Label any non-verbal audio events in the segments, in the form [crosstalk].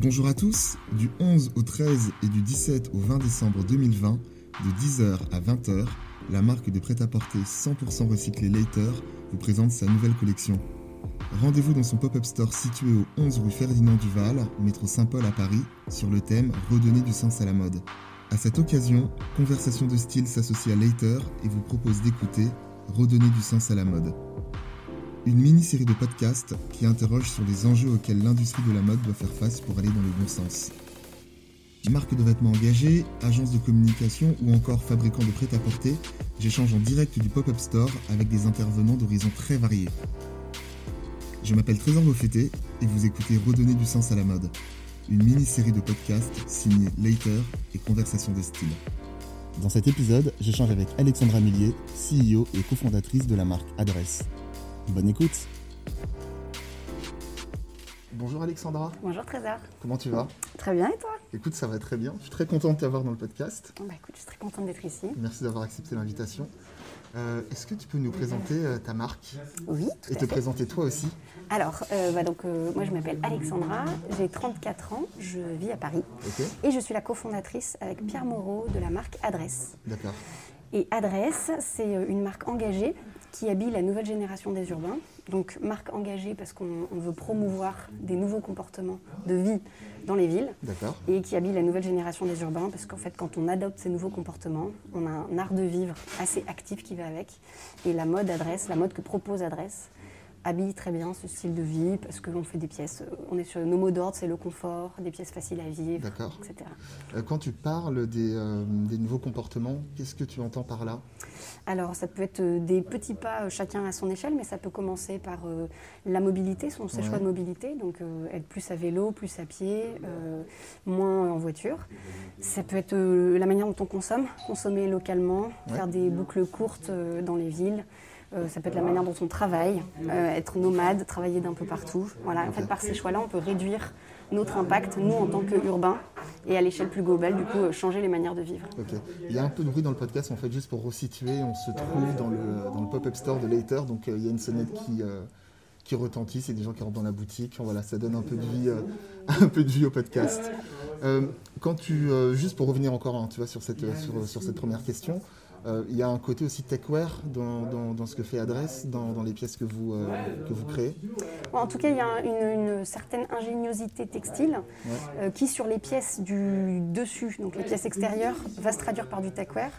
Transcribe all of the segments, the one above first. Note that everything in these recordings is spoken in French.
Bonjour à tous, du 11 au 13 et du 17 au 20 décembre 2020, de 10h à 20h, la marque de prêt-à-porter 100% recyclé Later vous présente sa nouvelle collection. Rendez-vous dans son pop-up store situé au 11 rue Ferdinand Duval, métro Saint-Paul à Paris, sur le thème Redonner du sens à la mode. À cette occasion, Conversation de style s'associe à Later et vous propose d'écouter Redonner du sens à la mode. Une mini-série de podcasts qui interroge sur les enjeux auxquels l'industrie de la mode doit faire face pour aller dans le bon sens. Marque de vêtements engagée, agence de communication ou encore fabricant de prêt-à-porter, j'échange en direct du pop-up store avec des intervenants d'horizons très variés. Je m'appelle Trésor Beaufetté et vous écoutez Redonner du sens à la mode, une mini-série de podcasts signée Later et Conversation de style. Dans cet épisode, j'échange avec Alexandra Millier, CEO et cofondatrice de la marque Adresse. Bonne écoute Bonjour Alexandra. Bonjour Trésor. Comment tu vas? Très bien et toi? Écoute, ça va très bien. Je suis très content de t'avoir dans le podcast. bah, écoute, je suis très contente d'être ici. Merci d'avoir accepté l'invitation. Euh, Est-ce que tu peux nous présenter euh, ta marque? Oui, tout et à te fait. présenter toi aussi Alors, euh, bah, donc, euh, moi je m'appelle Alexandra, j'ai 34 ans, je vis à Paris Ok, et je suis la cofondatrice avec Pierre Moreau de la marque Adresse. d'accord. Et Adresse, c'est une marque engagée qui habille la nouvelle génération des urbains. Donc marque engagée parce qu'on on veut promouvoir des nouveaux comportements de vie dans les villes. D'accord. et qui habille la nouvelle génération des urbains parce qu'en fait quand on adopte ces nouveaux comportements, on a un art de vivre assez actif qui va avec et la mode adresse, la mode que propose adresse habille très bien ce style de vie parce que l'on fait des pièces, euh, on est sur nos mots d'ordre, c'est le confort, des pièces faciles à vivre, etc. Euh, quand tu parles des, euh, des nouveaux comportements, qu'est-ce que tu entends par là? Alors ça peut être des petits pas chacun à son échelle, mais ça peut commencer par euh, la mobilité, son ses Ouais. choix de mobilité, donc euh, être plus à vélo, plus à pied, moins en voiture. Ça peut être la manière dont on consomme, consommer localement, Ouais. faire des boucles courtes dans les villes. Euh, ça peut être la manière dont on travaille, euh, être nomade, travailler d'un peu partout. Voilà, en fait, par ces choix-là, on peut réduire notre impact, nous, en tant qu'urbains, et à l'échelle plus globale, du coup, euh, changer les manières de vivre. Il y a un peu de bruit dans le podcast, en fait, juste pour resituer. On se trouve dans le, pop-up store de Later, donc il y a une sonnette qui, qui retentit, c'est des gens qui rentrent dans la boutique. Voilà, ça donne un peu de vie, [laughs] un peu de vie au podcast. Quand tu, juste pour revenir encore, hein, tu vois, sur cette, sur, cette première question, il y a un côté aussi techwear dans, dans, dans ce que fait Adresse, dans, dans les pièces que vous, euh, que vous créez. En tout cas, il y a une, une certaine ingéniosité textile euh, qui, sur les pièces du dessus, donc les pièces extérieures, va se traduire par du techwear.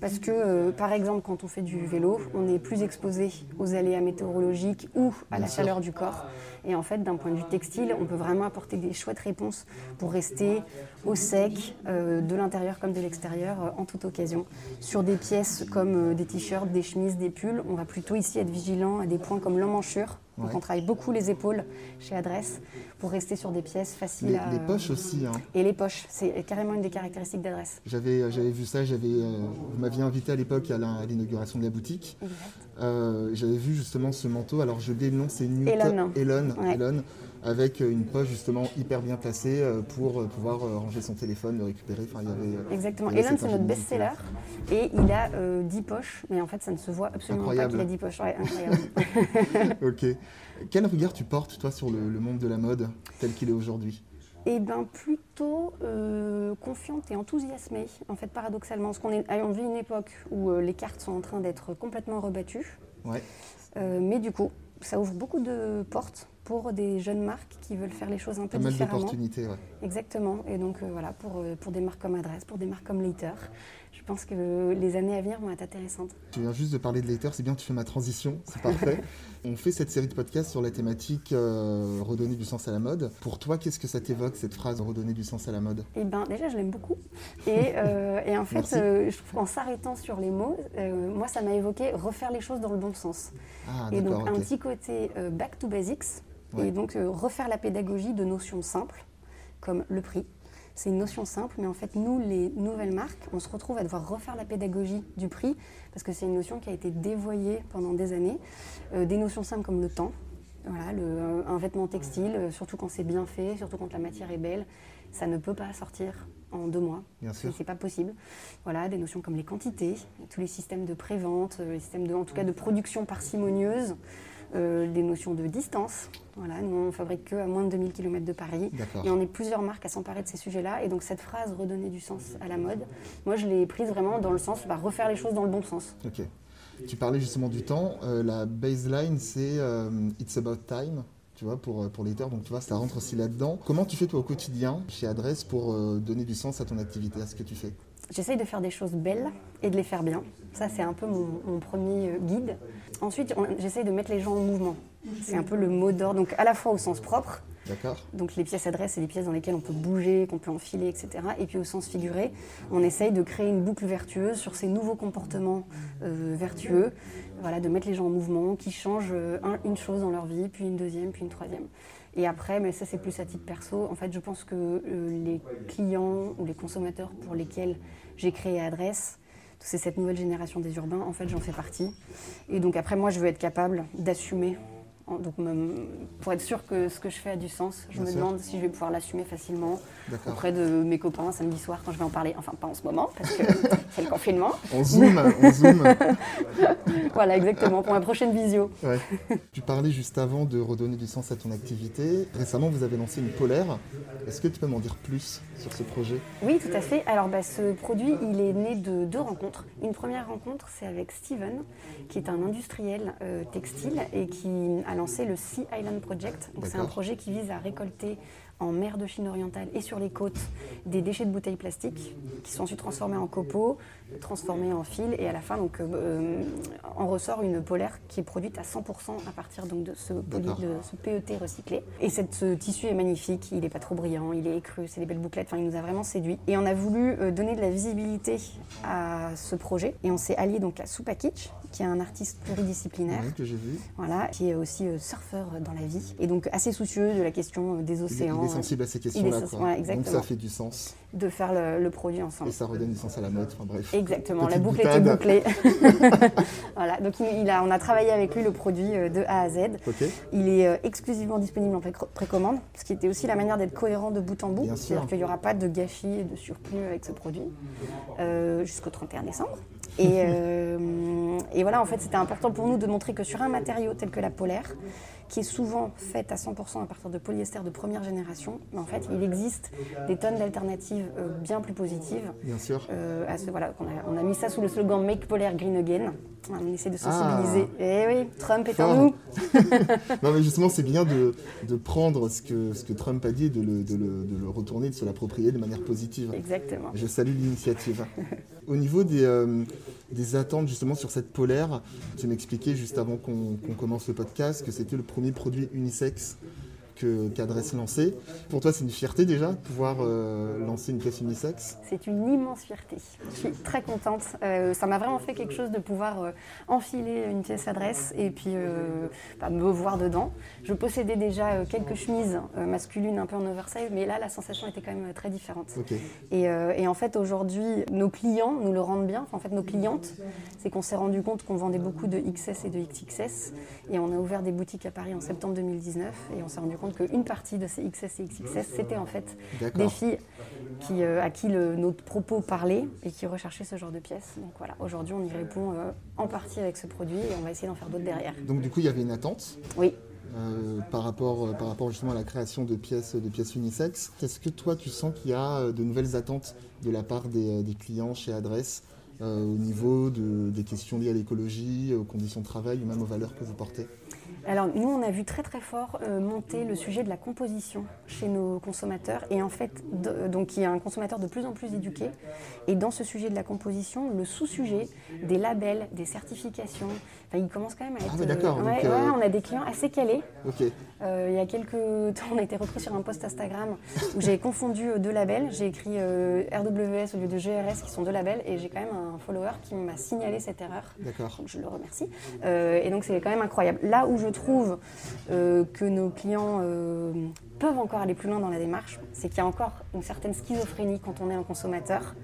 Parce que, euh, par exemple, quand on fait du vélo, on est plus exposé aux aléas météorologiques ou à Bien la sûr. chaleur du corps. Et en fait, d'un point de vue textile, on peut vraiment apporter des chouettes réponses pour rester au sec, euh, de l'intérieur comme de l'extérieur, euh, en toute occasion. Sur des pièces comme euh, des t-shirts, des chemises, des pulls, on va plutôt ici être vigilant à des points comme l'emmanchure. Donc Ouais. on travaille beaucoup les épaules chez Adresse pour rester sur des pièces faciles Les, à... les poches aussi. hein. Et les poches, c'est carrément une des caractéristiques d'Adresse. J'avais, j'avais vu ça, j'avais, euh, vous m'aviez invité à l'époque à, l'inauguration de la boutique. Euh, j'avais vu justement ce manteau, alors je le nom, c'est Newton Elon. Elon, Ouais. Elon, avec euh, une poche justement hyper bien placée euh, pour euh, pouvoir euh, ranger son téléphone, le récupérer. Enfin, il y avait, euh, Exactement. il y avait Elon, c'est notre best-seller et il a euh, 10 poches, mais en fait, ça ne se voit absolument Incroyable. pas qu'il a 10 poches. Ouais, incroyable. [laughs] [laughs] Ok. Quel regard tu portes, toi, sur le, le monde de la mode tel qu'il est aujourd'hui? Eh bien, plutôt euh, confiante et enthousiasmée, en fait, paradoxalement. Parce qu'on est, on vit une époque où euh, les cartes sont en train d'être complètement rebattues. Ouais. Euh, mais du coup, ça ouvre beaucoup de portes pour des jeunes marques qui veulent faire les choses un peu Pas mal d'opportunités, ouais. Exactement. Et donc voilà, pour, pour des marques comme Adresse, pour des marques comme Later, pense que les années à venir vont être intéressantes. Tu viens juste de parler de Later, c'est bien, tu fais ma transition, c'est parfait. [laughs] On fait cette série de podcasts sur la thématique euh, redonner du sens à la mode. Pour toi, qu'est-ce que ça t'évoque, cette phrase redonner du sens à la mode? Et ben déjà, je l'aime beaucoup. Et, [laughs] euh, et en fait, euh, je trouve qu'en s'arrêtant sur les mots, euh, moi, ça m'a évoqué refaire les choses dans le bon sens. Ah, et donc, un petit côté back to basics. Ouais. Et donc, refaire la pédagogie de notions simples, comme le prix. C'est une notion simple, mais en fait, nous, les nouvelles marques, on se retrouve à devoir refaire la pédagogie du prix, parce que c'est une notion qui a été dévoyée pendant des années. Euh, des notions simples comme le temps. Voilà, le- euh, un vêtement textile, euh, surtout quand c'est bien fait, surtout quand la matière est belle, ça ne peut pas sortir en deux mois. Bien sûr. c'est pas possible. Voilà, des notions comme les quantités, tous les systèmes de prévente, les systèmes de, en tout cas de production parcimonieuse, euh, des notions de distance. Voilà, nous, on fabrique que à moins de 2000 km de Paris. Et on est plusieurs marques à s'emparer de ces sujets-là. Et donc, cette phrase redonner du sens à la mode, moi, je l'ai prise vraiment dans le sens, bah, refaire les choses dans le bon sens. Ok. Tu parlais justement du temps. Euh, la baseline, c'est euh, It's About Time, tu vois, pour, pour l'éditeur. Donc, tu vois, ça rentre aussi là-dedans. Comment tu fais, toi, au quotidien, chez Adresse, pour euh, donner du sens à ton activité, à ce que tu fais? J'essaye de faire des choses belles et de les faire bien. Ça, c'est un peu mon, mon premier euh, guide. Ensuite, j'essaye de mettre les gens en mouvement. C'est un peu le mot d'ordre, donc à la fois au sens propre, D'accord donc les pièces adresses, c'est les pièces dans lesquelles on peut bouger, qu'on peut enfiler, etc. Et puis au sens figuré, on essaye de créer une boucle vertueuse sur ces nouveaux comportements euh, vertueux, voilà, de mettre les gens en mouvement, qui changent euh, un- une chose dans leur vie, puis une deuxième, puis une troisième. Et après, mais ça c'est plus à titre perso, en fait je pense que euh, les clients ou les consommateurs pour lesquels j'ai créé Adresse, c'est cette nouvelle génération des urbains, en fait j'en fais partie. Et donc après moi je veux être capable d'assumer Donc, pour être sûr que ce que je fais a du sens, je Bien me sûr. demande si je vais pouvoir l'assumer facilement auprès de mes copains samedi soir quand je vais en parler. Enfin, pas en ce moment, parce que [laughs] c'est le confinement. On zoome, on zoome. [laughs] Voilà, exactement, pour ma prochaine visio. Ouais. Tu parlais juste avant de redonner du sens à ton activité. Récemment, vous avez lancé une polaire. Est-ce que tu peux m'en dire plus sur ce projet? Oui, tout à fait. Alors, bah, ce produit, il est né de deux rencontres. Une première rencontre, c'est avec Steven, qui est un industriel euh, textile et qui a lancé le Sea Island Project. C'est un projet qui vise à récolter en mer de Chine orientale et sur les côtes des déchets de bouteilles plastiques qui sont ensuite transformés en copeaux, transformés en fil et à la fin donc, euh, en ressort une polaire qui est produite à 100% à partir donc, de, ce, de ce PET recyclé. Et cette- ce tissu est magnifique, il n'est pas trop brillant, il est écru, c'est des belles bouclettes, enfin il nous a vraiment séduit. Et on a voulu euh, donner de la visibilité à ce projet et on s'est allié donc à Supakic, qui est un artiste pluridisciplinaire. Oui, que j'ai vu Voilà, qui est aussi euh, surfeur dans la vie et donc assez soucieux de la question des océans, est sensible à ces questions-là. Donc ça fait du sens. de faire le, le produit ensemble. Et ça redonne du sens à la mode. Enfin bref. Exactement, la boucle était bouclée. [laughs] [laughs] voilà, donc il, a, on a travaillé avec lui le produit euh, de A à Z. Il est euh, exclusivement disponible en pré- précommande, ce qui était aussi la manière d'être cohérent de bout en bout. C'est-à-dire qu'il n'y aura pas de gâchis et de surplus avec ce produit euh, jusqu'au 31 décembre. Et, [laughs] euh, et voilà, en fait, c'était important pour nous de montrer que sur un matériau tel que la polaire, qui est souvent faite à 100% à partir de polyester de première génération, mais en fait, il existe des tonnes d'alternatives euh, bien plus positives. Bien sûr. Euh, à ce, voilà, qu'on a, on a mis ça sous le slogan Make Polaire Green Again. On essaie de Ah. sensibiliser. Eh oui, Trump est en nous. [laughs] Non mais justement c'est bien de, de prendre ce que, ce que Trump a dit et de le, de le, de le retourner, de se l'approprier de manière positive. Exactement. Je salue l'initiative. [laughs] Au niveau des, euh, des attentes justement sur cette polaire, tu m'expliquais juste avant qu'on qu'on commence le podcast que c'était le premier produit unisexe qu'Adresse lançait. Pour toi c'est une fierté déjà de pouvoir euh, lancer une pièce unisexe? C'est une immense fierté. Je suis très contente. Euh, ça m'a vraiment fait quelque chose de pouvoir euh, enfiler une pièce adresse et puis bah, me voir dedans. Je possédais déjà quelques chemises masculines un peu en oversize, mais là la sensation était quand même très différente. Et, et en fait, aujourd'hui, nos clients nous le rendent bien. Enfin, en fait, nos clientes, c'est qu'on s'est rendu compte qu'on vendait beaucoup de XS et de XXS. Et on a ouvert des boutiques à Paris en septembre 2019. Et on s'est rendu compte qu'une partie de ces XS et XXS, c'était en fait des filles qui, euh, à qui le- notre propos parlait et qui recherchaient ce genre de pièces. Donc voilà, aujourd'hui, on y répond euh, en partie avec ce produit et on va essayer d'en faire d'autres derrière. Donc du coup il y avait une attente. Oui. euh, par, rapport, euh, par rapport justement à la création de pièces, de pièces unisexes. Est-ce que toi, tu sens qu'il y a de nouvelles attentes de la part des, des clients chez Adresse euh, au niveau de- des questions liées à l'écologie, aux conditions de travail ou même aux valeurs que vous portez? Alors nous, on a vu très très fort euh, monter le sujet de la composition chez nos consommateurs. Et en fait, de- donc il y a un consommateur de plus en plus éduqué. Et dans ce sujet de la composition, le sous-sujet des labels, des certifications, il commence quand même à être... Ah d'accord, euh, ouais, euh, ouais, on a des clients assez calés. Ok, Euh, il y a quelques [laughs] temps, on a été repris sur un post Instagram où j'ai confondu euh, deux labels. J'ai écrit euh, RWS au lieu de GRS, qui sont deux labels, et j'ai quand même un follower qui m'a signalé cette erreur. d'accord. Donc je le remercie. Euh, et donc c'est quand même incroyable. Là où je trouve que nos clients peuvent encore aller plus loin dans la démarche, c'est qu'il y a encore une certaine schizophrénie quand on est un consommateur.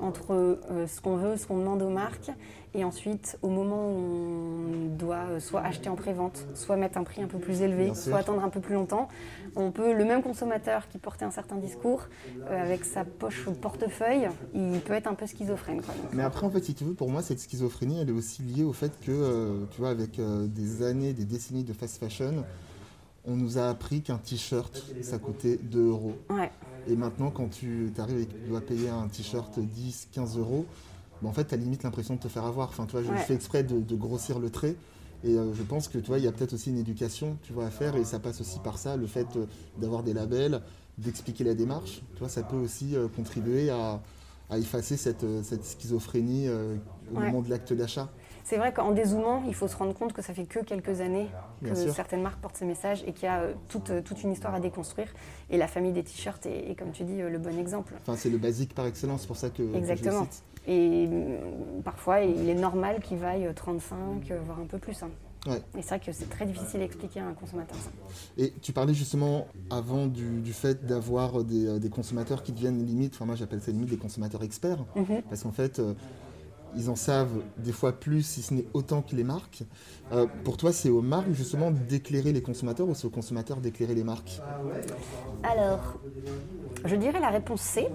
entre ce qu'on veut, ce qu'on demande aux marques, et ensuite, au moment où on doit euh, soit acheter en pré-vente, soit mettre un prix un peu plus élevé, soit attendre un peu plus longtemps, on peut, le même consommateur qui portait un certain discours, euh, avec sa poche au portefeuille, il peut être un peu schizophrène. Mais après, en fait, si tu veux, pour moi, cette schizophrénie, elle est aussi liée au fait que, tu vois, avec des années, des décennies de fast fashion, on nous a appris qu'un t-shirt, ça coûtait 2 euros. Ouais. Et maintenant, quand tu arrives et que tu dois payer un t-shirt 10, 15 euros, bah, en fait, tu as limite l'impression de te faire avoir. Enfin, tu vois, je fais exprès de, grossir le trait. Et euh, je pense que tu vois, il y a peut-être aussi une éducation tu vois, à faire et ça passe aussi par ça, le fait euh, d'avoir des labels, d'expliquer la démarche. Tu vois, ça peut aussi euh, contribuer à, effacer cette, schizophrénie au moment de l'acte d'achat. C'est vrai qu'en dézoomant, il faut se rendre compte que ça fait que quelques années que certaines marques portent ces messages et qu'il y a toute, toute, une histoire à déconstruire. Et la famille des t-shirts est, comme tu dis, le bon exemple. Enfin, c'est le basique par excellence, c'est pour ça que. Exactement. Et parfois, il est normal qu'il vaille 35, euh, voire un peu plus. Hein. Et c'est vrai que c'est très difficile à expliquer à un consommateur ça. Et tu parlais justement avant du, fait d'avoir des, consommateurs qui deviennent limite, enfin moi j'appelle ça limite des consommateurs experts, mhm. parce qu'en fait ils en savent des fois plus, si ce n'est autant que les marques. Euh, pour toi, c'est aux marques justement d'éclairer les consommateurs ou c'est aux consommateurs d'éclairer les marques? Alors, je dirais la réponse C.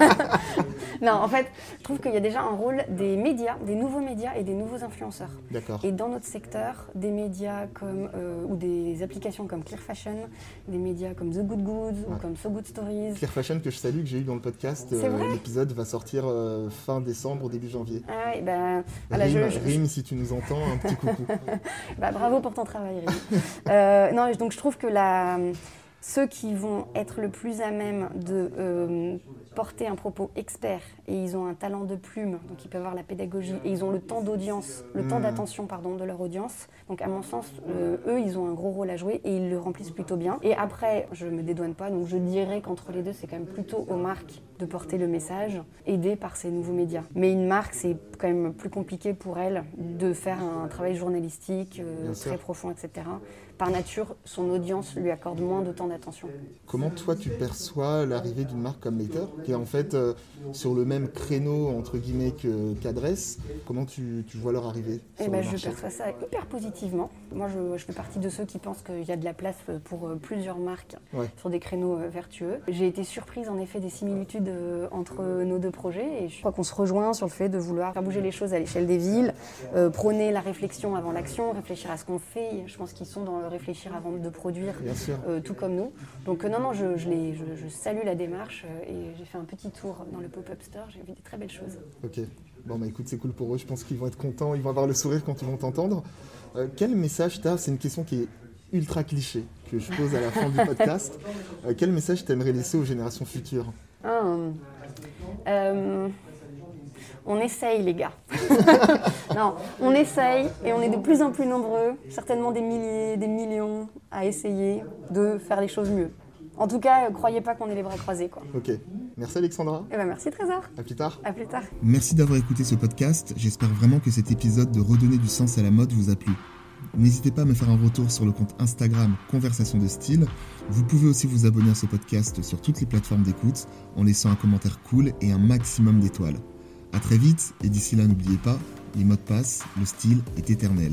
[laughs] non, en fait, je trouve qu'il y a déjà un rôle des médias, des nouveaux médias et des nouveaux influenceurs. D'accord. Et dans notre secteur, des médias comme, euh, ou des applications comme Clear Fashion, des médias comme The Good Goods ou comme So Good Stories. Clear Fashion que je salue, que j'ai eu dans le podcast. Euh, l'épisode va sortir euh, fin décembre, début janvier. Ah oui, ben. Rime, si tu nous entends, un petit coucou. [laughs] bah, bravo pour ton travail, Rémi. non, donc je trouve que la ceux qui vont être le plus à même de euh, porter un propos expert et ils ont un talent de plume, donc ils peuvent avoir la pédagogie et ils ont le temps d'audience, le temps hmm. d'attention pardon de leur audience. Donc à mon sens, euh, eux ils ont un gros rôle à jouer et ils le remplissent plutôt bien. Et après, je me dédouane pas, donc je dirais qu'entre les deux c'est quand même plutôt aux marques de porter le message, aidé par ces nouveaux médias. Mais une marque c'est quand même plus compliqué pour elle de faire un travail journalistique euh, très profond, etc par nature, son audience lui accorde moins de temps d'attention. Comment toi tu perçois l'arrivée d'une marque comme Later, qui est en fait euh, sur le même créneau entre guillemets qu'Adresse Comment tu, vois leur arrivée eh ben, Je perçois ça hyper positivement. Moi, je, fais partie de ceux qui pensent qu'il y a de la place pour euh, plusieurs marques sur des créneaux euh, vertueux. J'ai été surprise en effet des similitudes entre nos deux projets et je crois qu'on se rejoint sur le fait de vouloir faire bouger les choses à l'échelle des villes, prôner la réflexion avant l'action, réfléchir à ce qu'on fait. Je pense qu'ils sont dans réfléchir avant de produire, euh, tout comme nous. Donc euh, non, non, je, je, je, salue la démarche euh, et j'ai fait un petit tour dans le pop-up store, j'ai vu des très belles choses. Ok, bon bah écoute, c'est cool pour eux, je pense qu'ils vont être contents, ils vont avoir le sourire quand ils vont t'entendre. quel message tu as C'est une question qui est ultra cliché que je pose à la fin du [laughs] podcast. quel message tu aimerais laisser aux générations futures? Ah, on essaye les gars. [laughs] non, on essaye et on est de plus en plus nombreux, certainement des milliers, des millions, à essayer de faire les choses mieux. En tout cas, croyez pas qu'on ait les bras croisés. Quoi. Ok. Merci Alexandra. Eh ben merci Trésor. À plus tard. À plus tard. Merci d'avoir écouté ce podcast. J'espère vraiment que cet épisode de Redonner du sens à la mode vous a plu. N'hésitez pas à me faire un retour sur le compte Instagram Conversation de Style. Vous pouvez aussi vous abonner à ce podcast sur toutes les plateformes d'écoute en laissant un commentaire cool et un maximum d'étoiles. A très vite, et d'ici là n'oubliez pas, les mots de passe, le style est éternel.